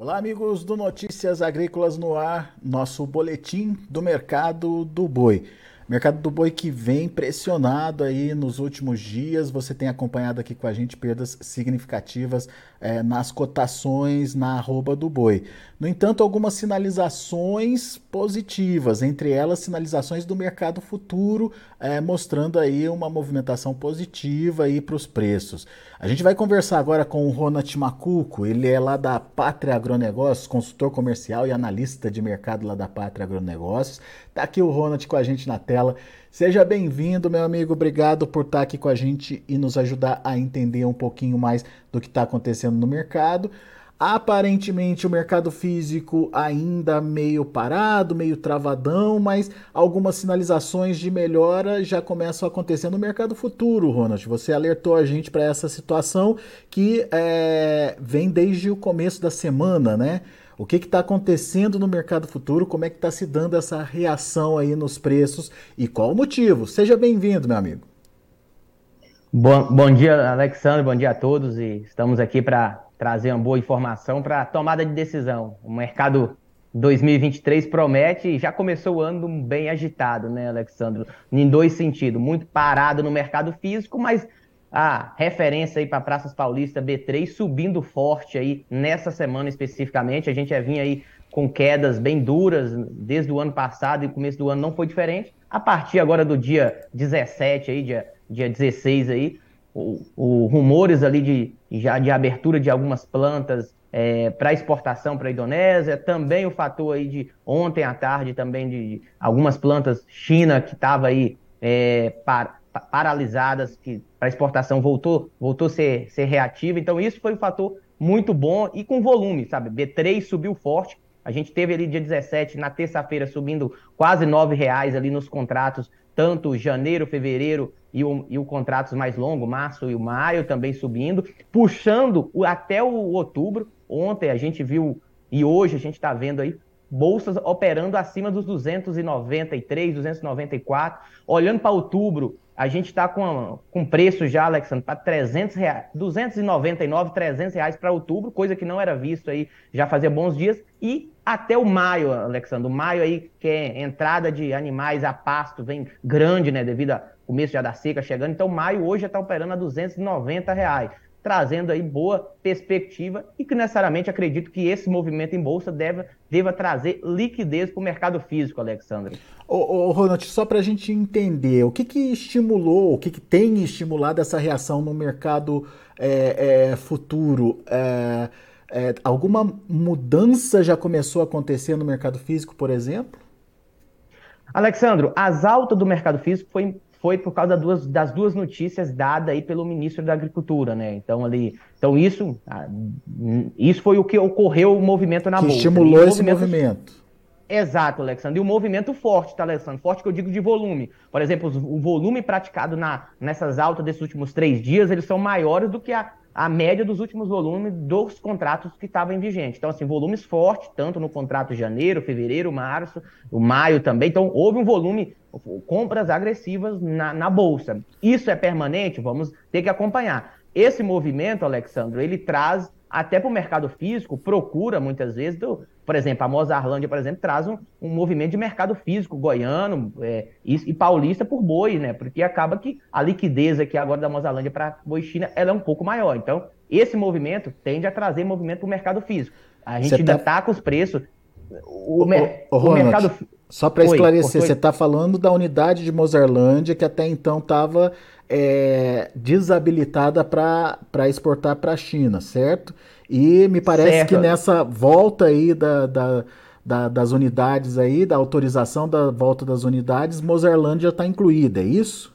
Olá, amigos do Notícias Agrícolas no Ar, nosso boletim do mercado do boi. Mercado do boi que vem pressionado aí nos últimos dias. Você tem acompanhado aqui com a gente perdas significativas é, nas cotações na arroba do boi. No entanto, algumas sinalizações positivas, entre elas sinalizações do mercado futuro, é, mostrando aí uma movimentação positiva para os preços. A gente vai conversar agora com o Ronald Macuco, ele é lá da Pátria Agronegócios, consultor comercial e analista de mercado lá da Pátria Agronegócios. Tá aqui o Ronald com a gente na tela. Seja bem-vindo, meu amigo. Obrigado por estar aqui com a gente e nos ajudar a entender um pouquinho mais do que está acontecendo no mercado. Aparentemente o mercado físico ainda meio parado, meio travadão, mas algumas sinalizações de melhora já começam a acontecer no mercado futuro, Ronald. Você alertou a gente para essa situação que é, vem desde o começo da semana, né? O que está acontecendo no mercado futuro? Como é que está se dando essa reação aí nos preços e qual o motivo? Seja bem-vindo, meu amigo. Bom, bom dia, Alexandre, bom dia a todos e estamos aqui para trazer uma boa informação para tomada de decisão. O mercado 2023 promete e já começou o ano bem agitado, né, Alexandre? Em dois sentidos, muito parado no mercado físico, mas a referência aí para Praças Paulista B3 subindo forte aí nessa semana especificamente. A gente já vinha aí com quedas bem duras desde o ano passado e começo do ano não foi diferente. A partir agora do dia 17 aí, dia, dia 16 aí, o, o rumores ali de já de abertura de algumas plantas é, para exportação para a Indonésia, também o fator aí de ontem à tarde também de algumas plantas China que estava aí é, para paralisadas, que para exportação voltou, voltou a ser, ser reativa. Então, isso foi um fator muito bom e com volume, sabe? B3 subiu forte. A gente teve ali dia 17, na terça-feira, subindo quase R$ reais ali nos contratos, tanto janeiro, fevereiro e o, e o contratos mais longo, março e o maio também subindo, puxando até o outubro. Ontem a gente viu, e hoje a gente está vendo aí bolsas operando acima dos 293, 294. Olhando para outubro, a gente está com, com preço já, Alexandre, para 300 reais, 299, 300 reais para outubro, coisa que não era visto aí já fazia bons dias. E até o maio, Alexandre, o maio aí, que é entrada de animais a pasto, vem grande, né, devido ao começo já da seca chegando. Então, maio hoje já está operando a 290 reais trazendo aí boa perspectiva e que necessariamente acredito que esse movimento em bolsa deve, deva trazer liquidez para o mercado físico, Alexandre. Ô, ô Ronald, só para a gente entender, o que, que estimulou, o que, que tem estimulado essa reação no mercado é, é, futuro? É, é alguma mudança já começou a acontecer no mercado físico, por exemplo? Alexandro, as altas do mercado físico foi foi por causa das duas, das duas notícias dadas aí pelo ministro da Agricultura, né? Então ali, então isso, ah, isso foi o que ocorreu o movimento na que bolsa. estimulou esse movimento... movimento. Exato, Alexandre. E o movimento forte, tá, Alexandre? Forte que eu digo de volume. Por exemplo, o volume praticado na, nessas altas desses últimos três dias, eles são maiores do que a, a média dos últimos volumes dos contratos que estavam em vigente. Então, assim, volumes fortes, tanto no contrato de janeiro, fevereiro, março, o maio também. Então, houve um volume, compras agressivas na, na Bolsa. Isso é permanente? Vamos ter que acompanhar. Esse movimento, Alexandre, ele traz até para o mercado físico, procura muitas vezes, do, por exemplo, a Mozarlândia, por exemplo, traz um, um movimento de mercado físico goiano é, e, e, paulista por boi, né? Porque acaba que a liquidez aqui agora da Mozarlândia para boi China ela é um pouco maior. Então, esse movimento tende a trazer movimento para o mercado físico. A gente ainda está tá com os preços. O, o, o, o mercado. Só para esclarecer, você está falando da unidade de Mozarlândia que até então estava é, desabilitada para exportar para a China, certo? E me parece certo. que nessa volta aí da, da, da, das unidades aí, da autorização da volta das unidades, Mozarlândia está incluída, é isso?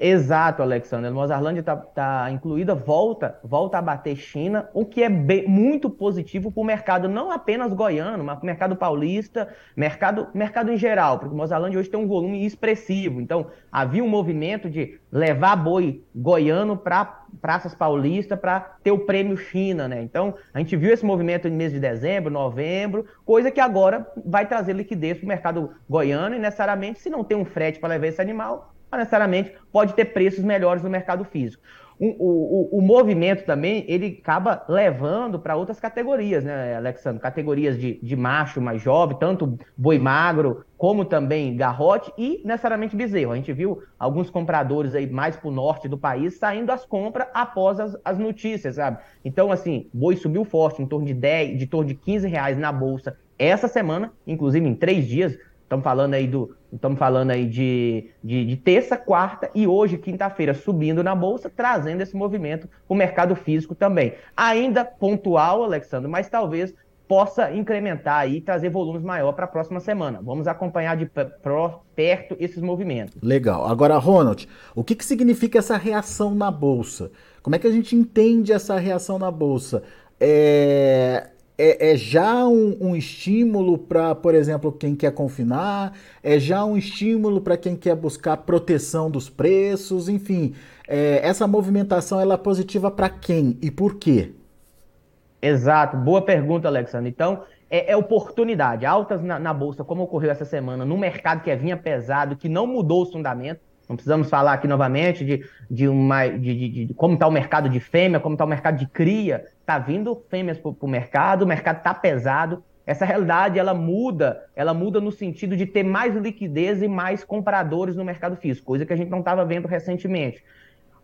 Exato, Alexandre. Mozarlândia está tá incluída, volta, volta a bater China, o que é bem, muito positivo para o mercado, não apenas goiano, mas para o mercado paulista, mercado, mercado em geral, porque Mozarlândia hoje tem um volume expressivo. Então, havia um movimento de levar boi goiano para praças paulistas para ter o prêmio China, né? Então, a gente viu esse movimento no mês de dezembro, novembro, coisa que agora vai trazer liquidez para o mercado goiano e necessariamente, se não tem um frete para levar esse animal, necessariamente pode ter preços melhores no mercado físico. o, o, o movimento também, ele acaba levando para outras categorias, né, Alexandre? Categorias de, de macho mais jovem, tanto boi magro, como também garrote e necessariamente bezerro. A gente viu alguns compradores aí mais para o norte do país saindo às compras após as, as notícias, sabe? Então, assim, boi subiu forte, em torno de 10, de torno de 15 reais na bolsa essa semana, inclusive em três dias, Estamos falando aí do. Estamos falando aí de, de, de terça, quarta e hoje, quinta-feira, subindo na Bolsa, trazendo esse movimento para o mercado físico também. Ainda pontual, Alexandre, mas talvez possa incrementar e trazer volumes maior para a próxima semana. Vamos acompanhar de perto esses movimentos. Legal. Agora, Ronald, o que, que significa essa reação na Bolsa? Como é que a gente entende essa reação na Bolsa? É, é, é já um, um estímulo para, por exemplo, quem quer confinar, é já um estímulo para quem quer buscar proteção dos preços, enfim. É, essa movimentação ela é positiva para quem e por quê? Exato, boa pergunta, Alexandre. Então, é, é oportunidade. Altas na, na, Bolsa, como ocorreu essa semana, no mercado que vinha pesado, que não mudou os fundamentos. Não precisamos falar aqui novamente de, de, uma, de, de, de como está o mercado de fêmea, como está o mercado de cria. Está vindo fêmeas para o mercado, o mercado está pesado. Essa realidade ela muda, ela muda no sentido de ter mais liquidez e mais compradores no mercado físico, coisa que a gente não estava vendo recentemente.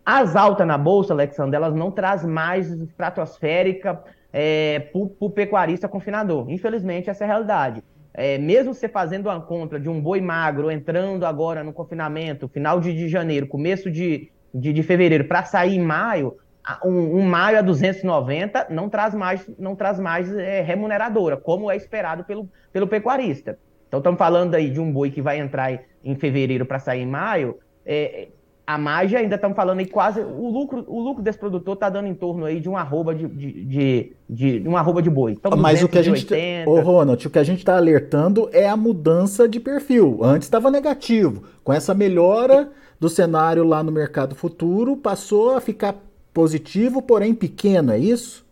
As altas na bolsa, Alexandre, elas não traz mais estratosférica é, para o pecuarista confinador. Infelizmente, essa é a realidade é, mesmo você fazendo uma compra de um boi magro, entrando agora no confinamento, final de, de janeiro, começo de, de, de fevereiro, para sair em maio, um, um, maio a 290 não traz mais, não traz mais é, remuneradora, como é esperado pelo, pelo pecuarista. Então, estamos falando aí de um boi que vai entrar em fevereiro para sair em maio, é, a margem ainda estamos falando aí quase o lucro o lucro desse produtor está dando em torno aí de um arroba de, de, de, de um arroba de boi. Então, mas o que a gente ô Ronald o que a gente está alertando é a mudança de perfil. Antes estava negativo. Com essa melhora do cenário lá no mercado futuro passou a ficar positivo porém pequeno é isso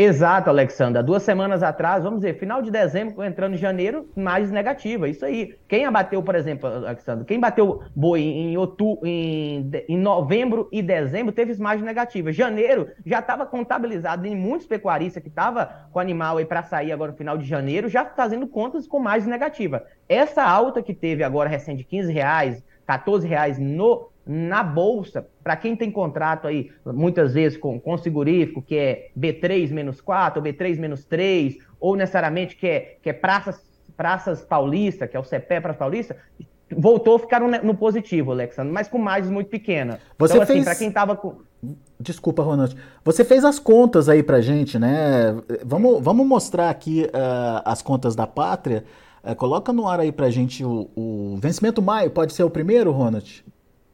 Exato, Alexandra. Duas semanas atrás, vamos dizer, final de dezembro, entrando em janeiro, mais negativa. Isso aí. Quem abateu, por exemplo, Alexandre, quem bateu boi em, outubro, em, em novembro e dezembro, teve margem negativa. Janeiro já estava contabilizado em muitos pecuaristas que estavam com animal aí para sair agora no final de janeiro, já fazendo contas com mais negativa. Essa alta que teve agora recente de 15 reais, 14 reais no na bolsa, para quem tem contrato aí, muitas vezes com, com segurífico, que é B3 menos 4, ou B3 menos 3, ou necessariamente que é, que é praças, praças paulista, que é o CPE para paulista, voltou a ficar no, no, positivo, Alexandre, mas com margens muito pequena. Você então, assim, fez... para quem estava com. Desculpa, Ronald. Você fez as contas aí pra gente, né? Vamos, vamos mostrar aqui uh, as contas da pátria. Uh, coloca no ar aí pra gente o, o vencimento maio, pode ser o primeiro, Ronald?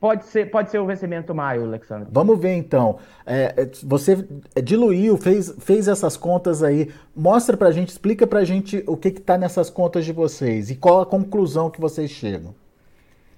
Pode ser, pode ser o vencimento maio, Alexandre. Vamos ver então. É, é você diluiu, fez, fez essas contas aí. Mostra pra gente, explica pra gente o que está nessas contas de vocês e qual a conclusão que vocês chegam.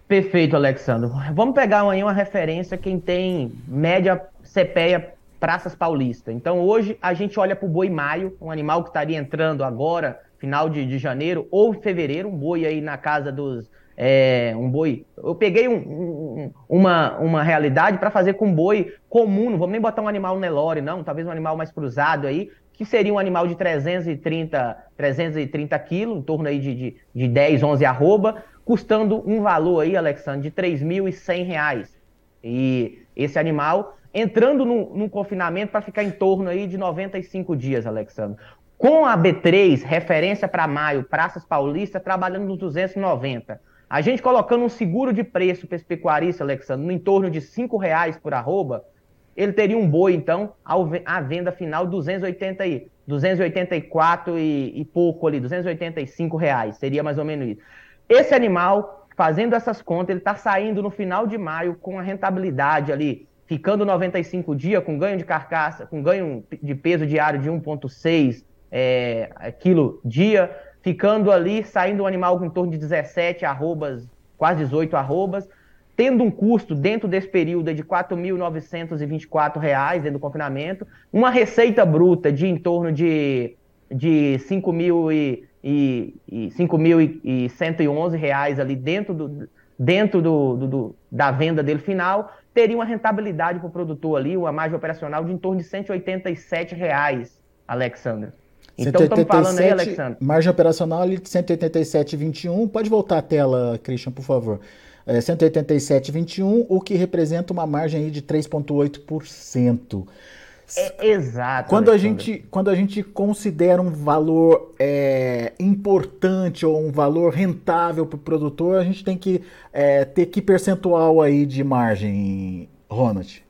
Perfeito, Alexandre. Vamos pegar amanhã uma referência quem tem média CPEA Praças Paulista. Então hoje a gente olha para o boi maio, um animal que estaria entrando agora, final de, de janeiro ou fevereiro, um boi aí na casa dos é, um boi. Eu peguei um, um, uma, uma realidade para fazer com um boi comum, não vamos nem botar um animal Nelore, não, talvez um animal mais cruzado aí, que seria um animal de 330, 330 quilos, em torno aí de, de, de 10, 11 arroba, custando um valor aí, Alexandre, de 3.100 reais. E esse animal entrando no confinamento para ficar em torno aí de 95 dias, Alexandre. Com a B3, referência para maio, Praças Paulista, trabalhando nos 290. A gente colocando um seguro de preço para esse pecuarista, Alexandre, no entorno de R$ reais por arroba, ele teria um boi, então, à venda final 280 aí, 284 e, e pouco ali, 285 reais, seria mais ou menos isso. Esse animal, fazendo essas contas, ele está saindo no final de maio com a rentabilidade ali, ficando 95 dias, com ganho de carcaça, com ganho de peso diário de 1,6 é, quilo dia, ficando ali, saindo um animal com em torno de 17 arrobas, quase 18 arrobas, tendo um custo dentro desse período de R$ 4.924 dentro do confinamento, uma receita bruta de em torno de, de 5.111 reais ali dentro, do, dentro do, do, da venda dele final, teria uma rentabilidade para o produtor ali, uma margem operacional de em torno de 187 reais, Alexandre. Então estamos falando aí, Alexandre. Margem operacional ali de 187,21. Pode voltar a tela, Christian, por favor. É 187,21, o que representa uma margem aí de 3,8%. É, exato. Quando a, gente, quando a gente considera um valor é, importante ou um valor rentável para o produtor, a gente tem que é, ter que percentual aí de margem, Ronald?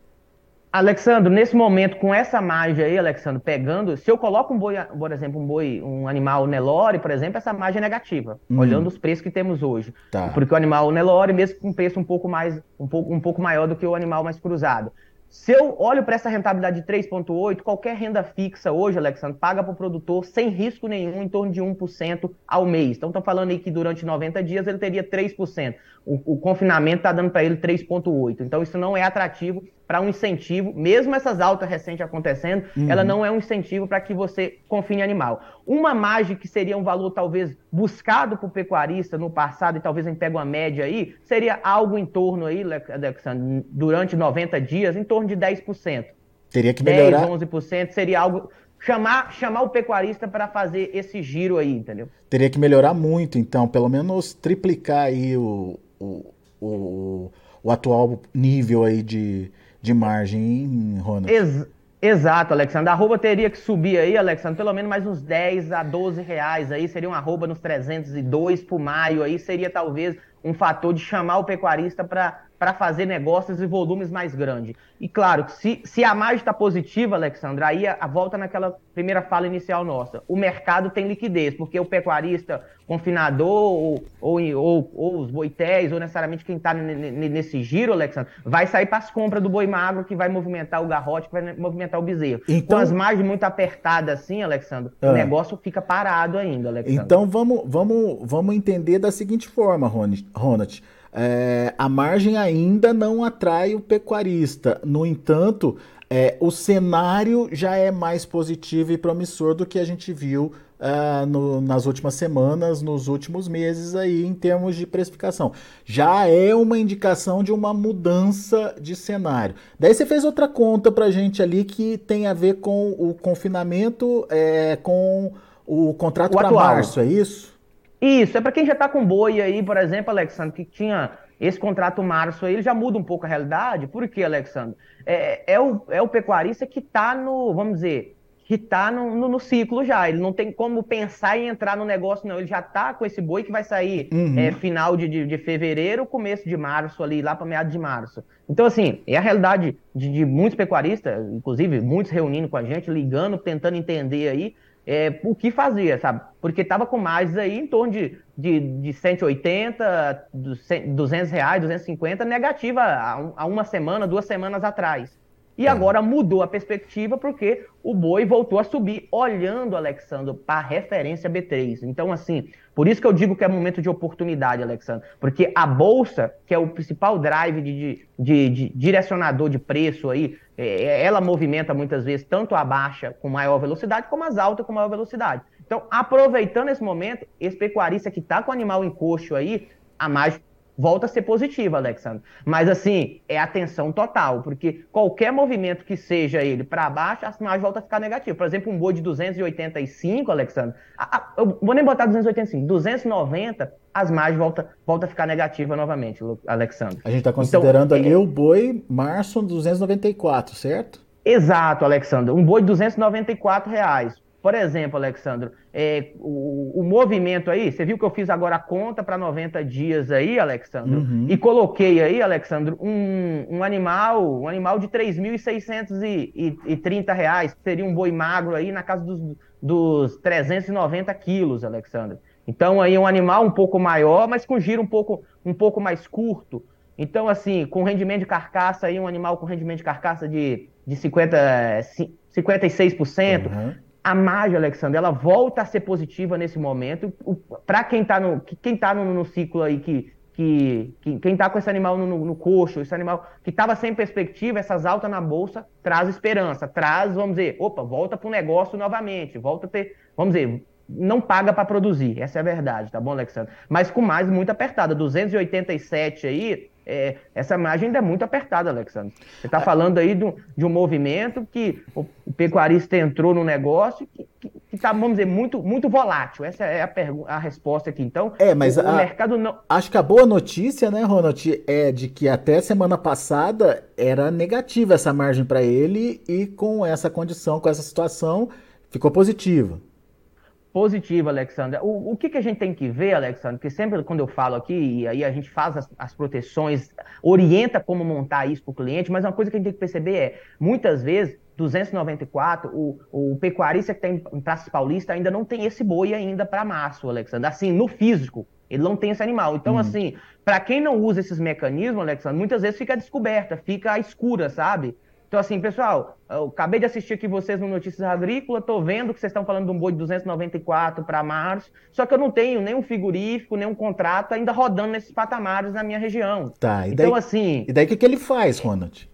Alexandre, nesse momento, com essa margem aí, Alexandre, pegando, se eu coloco um boi, por exemplo, um boi, um animal Nelore, por exemplo, essa margem é negativa, hum. olhando os preços que temos hoje. Tá. Porque o animal Nelore, mesmo com um preço um pouco mais, um pouco, um pouco maior do que o animal mais cruzado. Se eu olho para essa rentabilidade de 3,8, qualquer renda fixa hoje, Alexandre, paga para o produtor sem risco nenhum, em torno de 1% ao mês. Então, estão falando aí que durante 90 dias ele teria 3%. O, o confinamento está dando para ele 3,8%. Então, isso não é atrativo para um incentivo, mesmo essas altas recentes acontecendo, uhum. ela não é um incentivo para que você confine animal. Uma margem que seria um valor talvez buscado por pecuarista no passado, e talvez a gente pegue uma média aí, seria algo em torno aí, Alexandre, durante 90 dias, em torno de 10%. Teria que melhorar. 10, 11% seria algo chamar, chamar o pecuarista para fazer esse giro aí, entendeu? Teria que melhorar muito, então, pelo menos triplicar aí o, o, o, o atual nível aí de, de margem, Ronald. Ex exato, Alexandre. A arroba teria que subir aí, Alexandre, pelo menos mais uns 10 a 12 reais aí, seria uma arroba nos 302 por maio aí, seria talvez um fator de chamar o pecuarista para para fazer negócios e volumes mais grandes. E claro, se, se a margem está positiva, Alexandra, aí a, a, volta naquela primeira fala inicial nossa. O mercado tem liquidez, porque o pecuarista, confinador, ou, ou, ou, ou os boitéis, ou necessariamente quem está nesse giro, Alexandre, vai sair para as compras do boi magro, que vai movimentar o garrote, que vai movimentar o bezerro. Então, Com as margens muito apertadas assim, Alexandre, ah. o negócio fica parado ainda, Alexandre. Então vamos, vamos, vamos entender da seguinte forma, Ronald é, a margem ainda não atrai o pecuarista. No entanto, é, o cenário já é mais positivo e promissor do que a gente viu uh, no, nas últimas semanas, nos últimos meses aí em termos de precificação. Já é uma indicação de uma mudança de cenário. Daí você fez outra conta para gente ali que tem a ver com o confinamento, é, com o contrato para março, é isso? Isso, é para quem já está com boi aí, por exemplo, Alexandre, que tinha esse contrato março aí, ele já muda um pouco a realidade. Por quê, Alexandre? É, é, o, é o pecuarista que está no, vamos dizer, que está no, no, no, ciclo já. Ele não tem como pensar em entrar no negócio, não. Ele já está com esse boi que vai sair uhum. é, final de, de, de, fevereiro, começo de março, ali, lá para meados de março. Então, assim, é a realidade de, de muitos pecuaristas, inclusive muitos reunindo com a gente, ligando, tentando entender aí é, o que fazia, sabe? Porque estava com mais aí em torno de, de, de 180, 200 reais, 250, negativa há, uma semana, duas semanas atrás. E é. agora mudou a perspectiva porque o boi voltou a subir, olhando, Alexandre, para a referência B3. Então, assim, por isso que eu digo que é momento de oportunidade, Alexandre. Porque a Bolsa, que é o principal drive de, de, de direcionador de preço aí, ela movimenta muitas vezes tanto a baixa com maior velocidade, como as altas com maior velocidade. Então, aproveitando esse momento, esse pecuarista que está com o animal em coxo aí, a mais volta a ser positiva, Alexandre. Mas assim, é atenção total, porque qualquer movimento que seja ele para baixo, as margens voltam a ficar negativas. Por exemplo, um boi de 285, Alexandre, a, a, eu vou nem botar 285, 290, as margens voltam volta a ficar negativa novamente, Alexandre. A gente está considerando então, ali é... o boi março 294, certo? Exato, Alexandre. Um boi de 294 reais. Por exemplo, Alexandre, é, o, o, movimento aí, você viu que eu fiz agora a conta para 90 dias aí, Alexandre, uhum. e coloquei aí, Alexandre, um, um animal, um animal de 3.630 reais, seria um boi magro aí na casa dos, dos 390 quilos, Alexandre. Então aí um animal um pouco maior, mas com giro um pouco, um pouco mais curto. Então, assim, com rendimento de carcaça aí, um animal com rendimento de carcaça de, de 50, 56%. Uhum a margem, Alexandre, ela volta a ser positiva nesse momento. Para quem está no, quem tá no, no, ciclo aí, que, que, que quem está com esse animal no, no, coxo, esse animal que estava sem perspectiva, essas altas na bolsa, traz esperança, traz, vamos dizer, opa, volta para o negócio novamente, volta a ter, vamos dizer, não paga para produzir, essa é a verdade, tá bom, Alexandre? Mas com mais muito apertada, 287 aí, é, essa margem ainda é muito apertada, Alexandre. Você está falando aí de um, de um, movimento que o, o, pecuarista entrou no negócio que está, vamos dizer, muito, muito volátil. Essa é a, a resposta aqui. Então, é, mas o, a, o mercado não. Acho que a boa notícia, né, Ronald, é de que até semana passada era negativa essa margem para ele e com essa condição, com essa situação, ficou positiva positiva, Alexandre. O, o que, que a gente tem que ver, Alexandre, que sempre quando eu falo aqui, e aí a gente faz as, as proteções, orienta como montar isso para o cliente, mas uma coisa que a gente tem que perceber é, muitas vezes, 294, o, o pecuarista que tem em Praça Paulista ainda não tem esse boi ainda para março, Alexandre. Assim, no físico, ele não tem esse animal. Então, hum. assim, para quem não usa esses mecanismos, Alexandre, muitas vezes fica descoberta, fica escura, sabe? Então, assim, pessoal, eu acabei de assistir aqui vocês no Notícias Agrícola, tô vendo que vocês estão falando de um boi de 294 para março, só que eu não tenho nenhum frigorífico, nenhum contrato ainda rodando nesses patamares na minha região. Tá, e então, daí, então, assim. E daí o que, que ele faz, Ronald?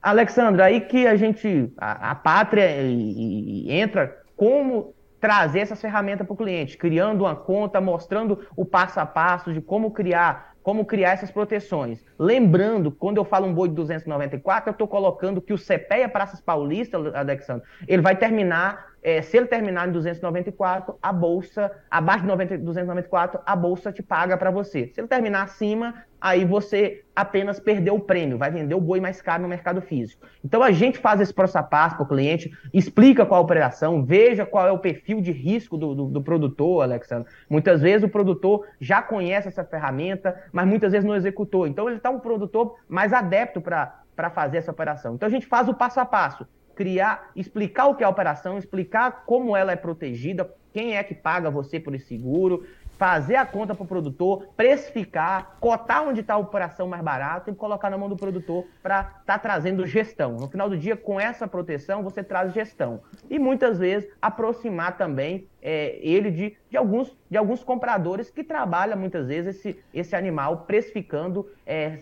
Alexandra, aí que a gente, a, a pátria e, e entra como trazer essas ferramentas para o cliente, criando uma conta, mostrando o passo a passo de como criar como criar essas proteções. Lembrando, quando eu falo um boi de 294, eu estou colocando que o CPEA Praças Paulista, Alexandre, ele vai terminar é, se ele terminar em 294, a bolsa, abaixo de 90, 294, a bolsa te paga para você. Se ele terminar acima, aí você apenas perdeu o prêmio, vai vender o boi mais caro no mercado físico. Então a gente faz esse passo a passo para o cliente, explica qual a operação, veja qual é o perfil de risco do, do, do produtor, Alexandre. Muitas vezes o produtor já conhece essa ferramenta, mas muitas vezes não executou. Então ele está um produtor mais adepto para fazer essa operação. Então a gente faz o passo a passo criar, explicar o que é a operação, explicar como ela é protegida, quem é que paga você por esse seguro, fazer a conta para o produtor, precificar, cotar onde está a operação mais barata e colocar na mão do produtor para estar tá trazendo gestão. No final do dia, com essa proteção, você traz gestão. E muitas vezes aproximar também é, ele de, de, alguns, de alguns compradores que trabalham muitas vezes esse, esse animal precificando é,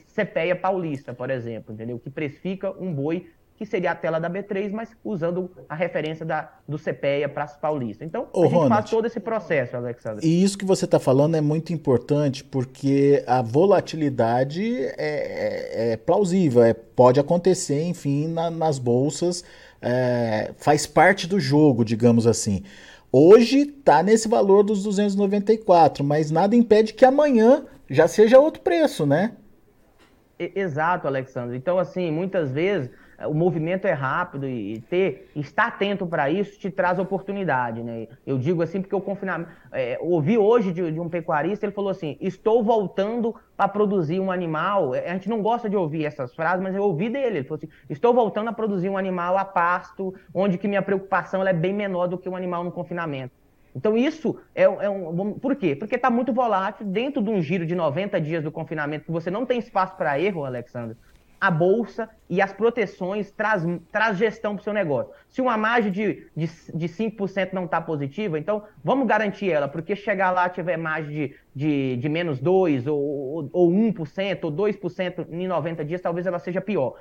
paulista, por exemplo, entendeu? Que precifica um boi que seria a tela da B3, mas usando a referência da, do CPEA Praça Paulista. Então, Ô, a gente Ronald, faz todo esse processo, Alexandre. E isso que você está falando é muito importante, porque a volatilidade é, é, é plausível, é, pode acontecer, enfim, na, nas bolsas, é, faz parte do jogo, digamos assim. Hoje está nesse valor dos 294, mas nada impede que amanhã já seja outro preço, né? Exato, Alexandre. Então, assim, muitas vezes o movimento é rápido e ter estar atento para isso te traz oportunidade, né? Eu digo assim porque o confinamento, é, ouvi hoje de, de, um pecuarista, ele falou assim: estou voltando para produzir um animal. A gente não gosta de ouvir essas frases, mas eu ouvi dele. Ele falou assim: estou voltando a produzir um animal a pasto, onde que minha preocupação é bem menor do que um animal no confinamento. Então, isso é, é um. Por quê? Porque está muito volátil dentro de um giro de 90 dias do confinamento, que você não tem espaço para erro, Alexandre a bolsa e as proteções traz, traz gestão para o seu negócio. Se uma margem de, de, de 5% não está positiva, então vamos garantir ela, porque chegar lá tiver margem de, de, de menos 2% ou, ou 1% ou 2% em 90 dias, talvez ela seja pior.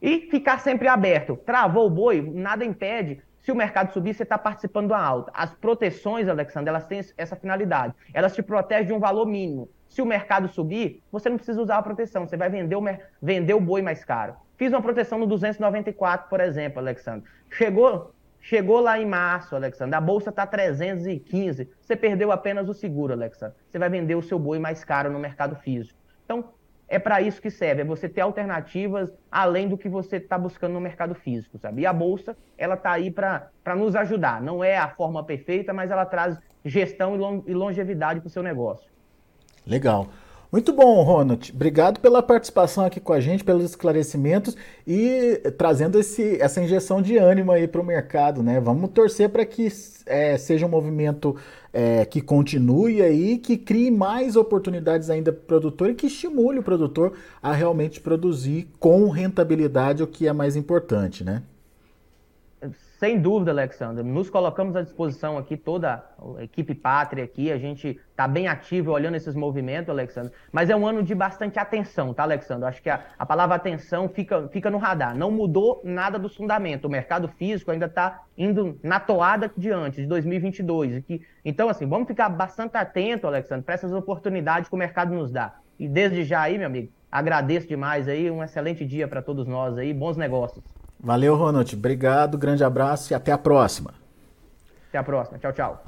E ficar sempre aberto. Travou o boi, nada impede se o mercado subir, você está participando da alta. As proteções, Alexandre, elas têm essa finalidade. Elas te protegem de um valor mínimo. Se o mercado subir, você não precisa usar a proteção, você vai vender o, vender o boi mais caro. Fiz uma proteção no 294, por exemplo, Alexandre. Chegou, chegou lá em março, Alexandre, a bolsa está 315, você perdeu apenas o seguro, Alexandre. Você vai vender o seu boi mais caro no mercado físico. Então, é para isso que serve, é você ter alternativas além do que você está buscando no mercado físico, sabe? E a bolsa, ela está aí para nos ajudar. Não é a forma perfeita, mas ela traz gestão e longevidade para o seu negócio. Legal. Muito bom, Ronald. Obrigado pela participação aqui com a gente, pelos esclarecimentos e trazendo esse, essa injeção de ânimo aí para o mercado, né? Vamos torcer para que é, seja um movimento é, que continue aí, que crie mais oportunidades ainda para o produtor e que estimule o produtor a realmente produzir com rentabilidade, o que é mais importante, né? Sem dúvida, Alexandre. Nos colocamos à disposição aqui, toda a equipe pátria aqui. A gente está bem ativo olhando esses movimentos, Alexandre. Mas é um ano de bastante atenção, tá, Alexandre? Acho que a, a palavra atenção fica, fica no radar. Não mudou nada do fundamento. O mercado físico ainda está indo na toada de antes, de 2022. E que, então, assim, vamos ficar bastante atento, Alexandre, para essas oportunidades que o mercado nos dá. E desde já aí, meu amigo, agradeço demais aí, um excelente dia para todos nós aí, bons negócios. Valeu, Ronald. Obrigado, grande abraço e até a próxima. Até a próxima. Tchau, tchau.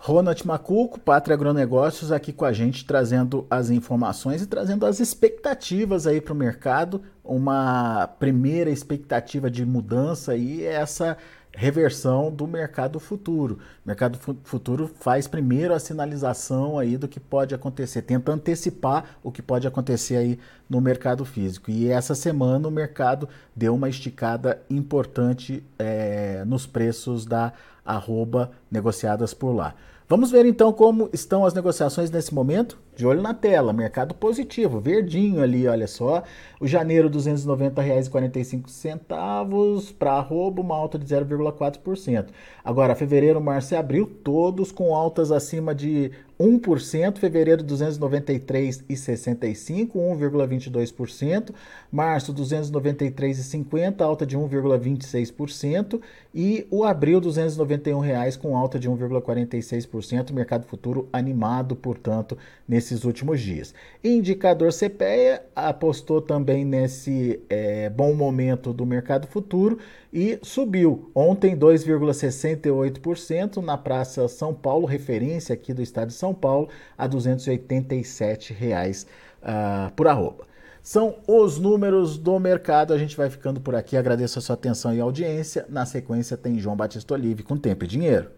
Ronald Macuco, Pátria Agronegócios, aqui com a gente, trazendo as informações e trazendo as expectativas aí para o mercado. Uma primeira expectativa de mudança aí é essa reversão do mercado futuro. O mercado futuro faz primeiro a sinalização aí do que pode acontecer, tenta antecipar o que pode acontecer aí no mercado físico. E essa semana o mercado deu uma esticada importante é, nos preços da arroba negociadas por lá. Vamos ver então como estão as negociações nesse momento? De olho na tela, mercado positivo, verdinho ali, olha só. O janeiro, R$ 290,45 para arroba, uma alta de 0,4%. Agora, fevereiro, março e abril, todos com altas acima de 1%, fevereiro 293,65, 1,22%, março 293,50, alta de 1,26% e o abril 291 reais com alta de 1,46%, mercado futuro animado, portanto, nesses últimos dias. Indicador CPEA apostou também nesse é, bom momento do mercado futuro e subiu ontem 2,68% na Praça São Paulo, referência aqui do estado de São Paulo, a 287 reais, uh, por arroba. São os números do mercado. A gente vai ficando por aqui. Agradeço a sua atenção e audiência. Na sequência tem João Batista Olive com Tempo e Dinheiro.